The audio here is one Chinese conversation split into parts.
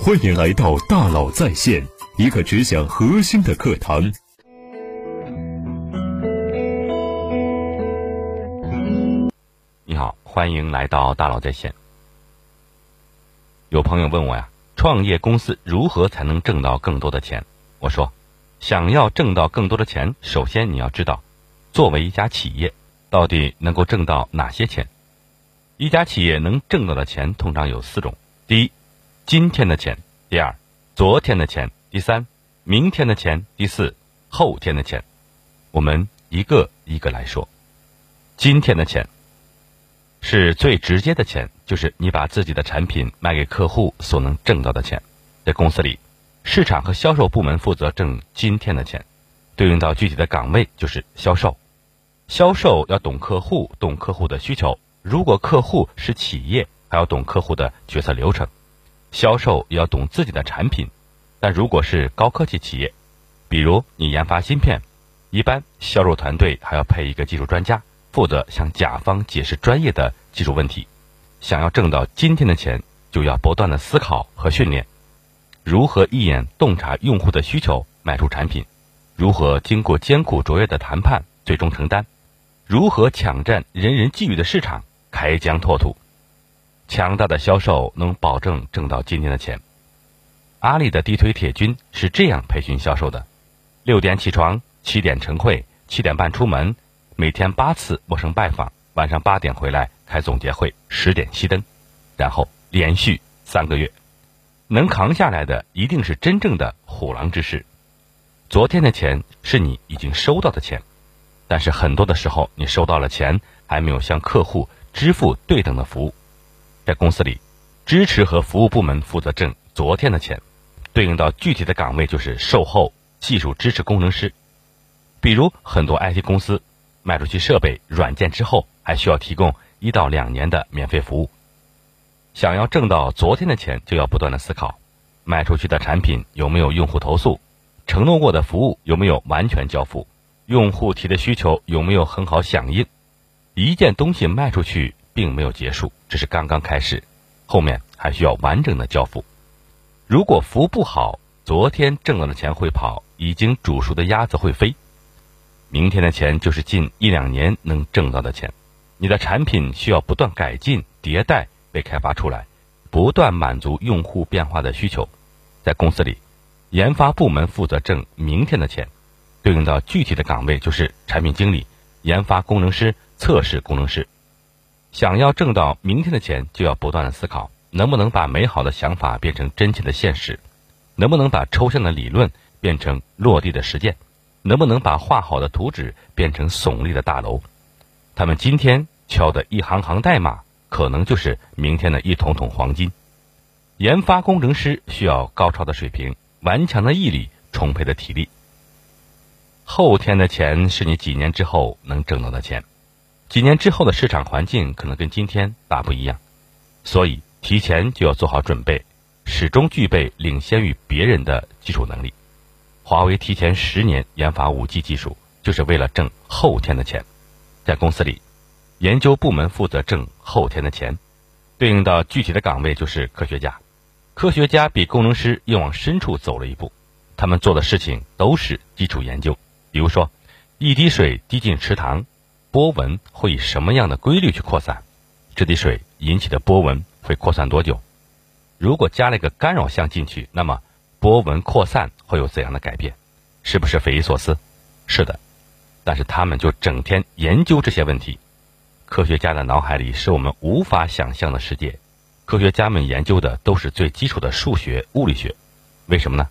欢迎来到大佬在线，一个只讲核心的课堂。你好，欢迎来到大佬在线。有朋友问我呀，创业公司如何才能挣到更多的钱？我说，想要挣到更多的钱，首先你要知道，作为一家企业，到底能够挣到哪些钱？一家企业能挣到的钱通常有四种：第一，今天的钱；第二，昨天的钱；第三，明天的钱；第四，后天的钱。我们一个一个来说。今天的钱是最直接的钱，就是你把自己的产品卖给客户所能挣到的钱。在公司里，市场和销售部门负责挣今天的钱，对应到具体的岗位就是销售。销售要懂客户，懂客户的需求。如果客户是企业，还要懂客户的决策流程；销售要懂自己的产品。但如果是高科技企业，比如你研发芯片，一般销售团队还要配一个技术专家，负责向甲方解释专业的技术问题。想要挣到今天的钱，就要不断的思考和训练，如何一眼洞察用户的需求，卖出产品；如何经过艰苦卓越的谈判，最终成单；如何抢占人人觊觎的市场。开疆拓土，强大的销售能保证挣到今天的钱。阿里的地推铁军是这样培训销售的：六点起床，七点晨会，七点半出门，每天八次陌生拜访，晚上八点回来开总结会，十点熄灯，然后连续三个月。能扛下来的一定是真正的虎狼之师。昨天的钱是你已经收到的钱，但是很多的时候你收到了钱，还没有向客户。支付对等的服务，在公司里，支持和服务部门负责挣昨天的钱，对应到具体的岗位就是售后、技术支持工程师。比如很多 IT 公司卖出去设备、软件之后，还需要提供一到两年的免费服务。想要挣到昨天的钱，就要不断的思考，卖出去的产品有没有用户投诉，承诺过的服务有没有完全交付，用户提的需求有没有很好响应。一件东西卖出去并没有结束，这是刚刚开始，后面还需要完整的交付。如果服务不好，昨天挣到的钱会跑，已经煮熟的鸭子会飞。明天的钱就是近一两年能挣到的钱。你的产品需要不断改进、迭代、被开发出来，不断满足用户变化的需求。在公司里，研发部门负责挣明天的钱，对应到具体的岗位就是产品经理、研发工程师。测试工程师想要挣到明天的钱，就要不断的思考，能不能把美好的想法变成真切的现实，能不能把抽象的理论变成落地的实践，能不能把画好的图纸变成耸立的大楼。他们今天敲的一行行代码，可能就是明天的一桶桶黄金。研发工程师需要高超的水平、顽强的毅力、充沛的体力。后天的钱是你几年之后能挣到的钱。几年之后的市场环境可能跟今天大不一样，所以提前就要做好准备，始终具备领先于别人的技术能力。华为提前十年研发五 G 技术，就是为了挣后天的钱。在公司里，研究部门负责挣后天的钱，对应到具体的岗位就是科学家。科学家比工程师又往深处走了一步，他们做的事情都是基础研究，比如说，一滴水滴进池塘。波纹会以什么样的规律去扩散？这滴水引起的波纹会扩散多久？如果加了一个干扰项进去，那么波纹扩散会有怎样的改变？是不是匪夷所思？是的，但是他们就整天研究这些问题。科学家的脑海里是我们无法想象的世界。科学家们研究的都是最基础的数学、物理学。为什么呢？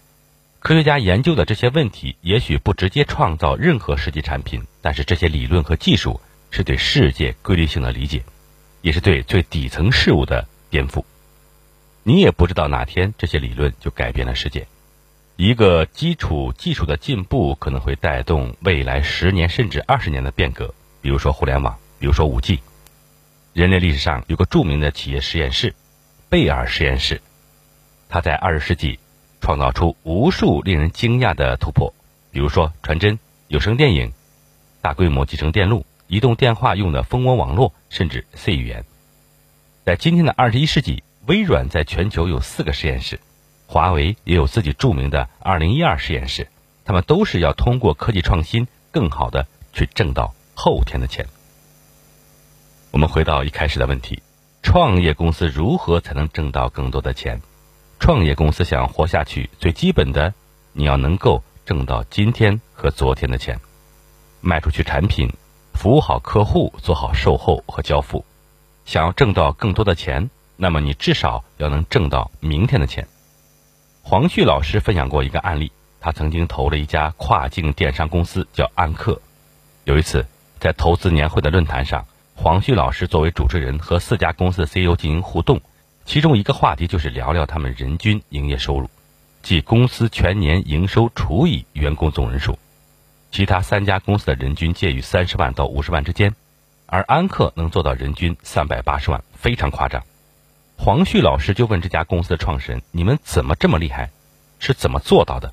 科学家研究的这些问题，也许不直接创造任何实际产品，但是这些理论和技术是对世界规律性的理解，也是对最底层事物的颠覆。你也不知道哪天这些理论就改变了世界。一个基础技术的进步，可能会带动未来十年甚至二十年的变革。比如说互联网，比如说五 G。人类历史上有个著名的企业实验室——贝尔实验室，它在二十世纪。创造出无数令人惊讶的突破，比如说传真、有声电影、大规模集成电路、移动电话用的蜂窝网络，甚至 C 语言。在今天的二十一世纪，微软在全球有四个实验室，华为也有自己著名的“二零一二”实验室，他们都是要通过科技创新，更好的去挣到后天的钱。我们回到一开始的问题：创业公司如何才能挣到更多的钱？创业公司想活下去，最基本的，你要能够挣到今天和昨天的钱，卖出去产品，服务好客户，做好售后和交付。想要挣到更多的钱，那么你至少要能挣到明天的钱。黄旭老师分享过一个案例，他曾经投了一家跨境电商公司，叫安克。有一次在投资年会的论坛上，黄旭老师作为主持人和四家公司的 CEO 进行互动。其中一个话题就是聊聊他们人均营业收入，即公司全年营收除以员工总人数。其他三家公司的人均介于三十万到五十万之间，而安克能做到人均三百八十万，非常夸张。黄旭老师就问这家公司的创始人：“你们怎么这么厉害？是怎么做到的？”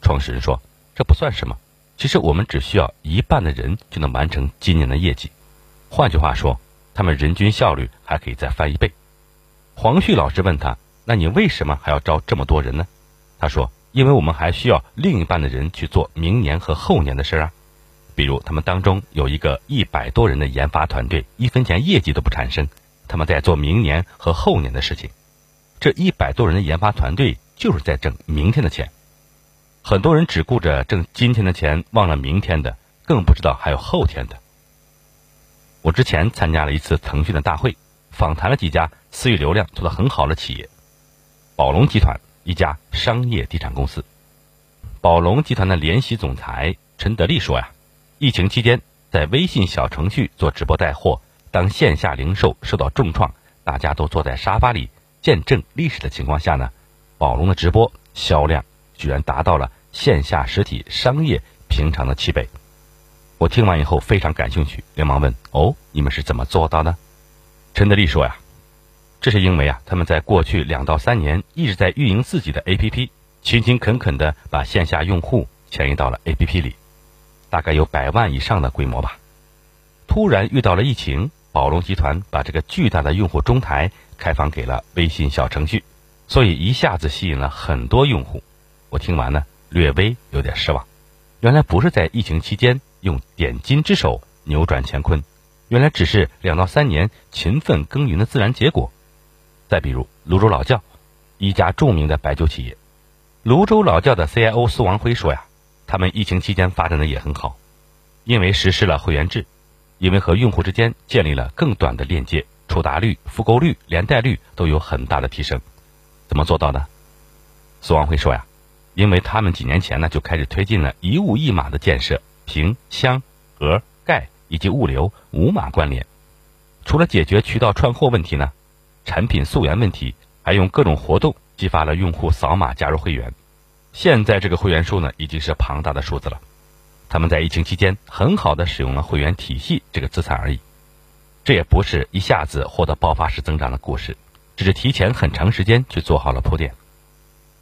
创始人说：“这不算什么，其实我们只需要一半的人就能完成今年的业绩。换句话说，他们人均效率还可以再翻一倍。”黄旭老师问他：“那你为什么还要招这么多人呢？”他说：“因为我们还需要另一半的人去做明年和后年的事儿啊。比如，他们当中有一个一百多人的研发团队，一分钱业绩都不产生，他们在做明年和后年的事情。这一百多人的研发团队就是在挣明天的钱。很多人只顾着挣今天的钱，忘了明天的，更不知道还有后天的。我之前参加了一次腾讯的大会。”访谈了几家私域流量做得很好的企业，宝龙集团一家商业地产公司。宝龙集团的联席总裁陈德利说呀，疫情期间在微信小程序做直播带货，当线下零售受到重创，大家都坐在沙发里见证历史的情况下呢，宝龙的直播销量居然达到了线下实体商业平常的七倍。我听完以后非常感兴趣，连忙问：哦，你们是怎么做到的？陈德利说呀，这是因为啊，他们在过去两到三年一直在运营自己的 APP，勤勤恳恳地把线下用户迁移到了 APP 里，大概有百万以上的规模吧。突然遇到了疫情，宝龙集团把这个巨大的用户中台开放给了微信小程序，所以一下子吸引了很多用户。我听完呢，略微有点失望。原来不是在疫情期间用点金之手扭转乾坤。原来只是两到三年勤奋耕耘的自然结果。再比如泸州老窖，一家著名的白酒企业，泸州老窖的 CIO 苏王辉说呀，他们疫情期间发展的也很好，因为实施了会员制，因为和用户之间建立了更短的链接，触达率、复购率、连带率都有很大的提升。怎么做到的？苏王辉说呀，因为他们几年前呢就开始推进了一物一码的建设，瓶、箱、盒、盖。以及物流五码关联，除了解决渠道串货问题呢，产品溯源问题，还用各种活动激发了用户扫码加入会员。现在这个会员数呢，已经是庞大的数字了。他们在疫情期间很好的使用了会员体系这个资产而已。这也不是一下子获得爆发式增长的故事，只是提前很长时间去做好了铺垫。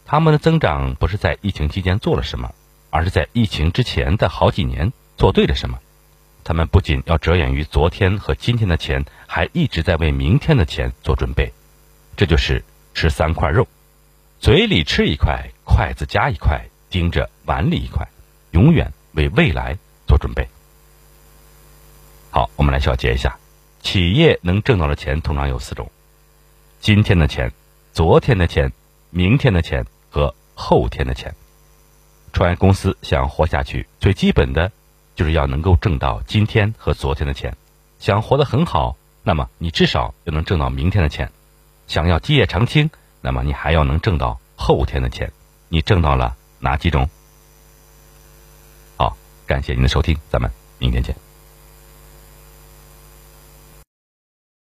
他们的增长不是在疫情期间做了什么，而是在疫情之前的好几年做对了什么。他们不仅要着眼于昨天和今天的钱，还一直在为明天的钱做准备。这就是吃三块肉，嘴里吃一块，筷子夹一块，盯着碗里一块，永远为未来做准备。好，我们来小结一下：企业能挣到的钱通常有四种：今天的钱、昨天的钱、明天的钱和后天的钱。创业公司想活下去，最基本的。就是要能够挣到今天和昨天的钱，想活得很好，那么你至少要能挣到明天的钱；想要基业长青，那么你还要能挣到后天的钱。你挣到了哪几种？好，感谢您的收听，咱们明天见。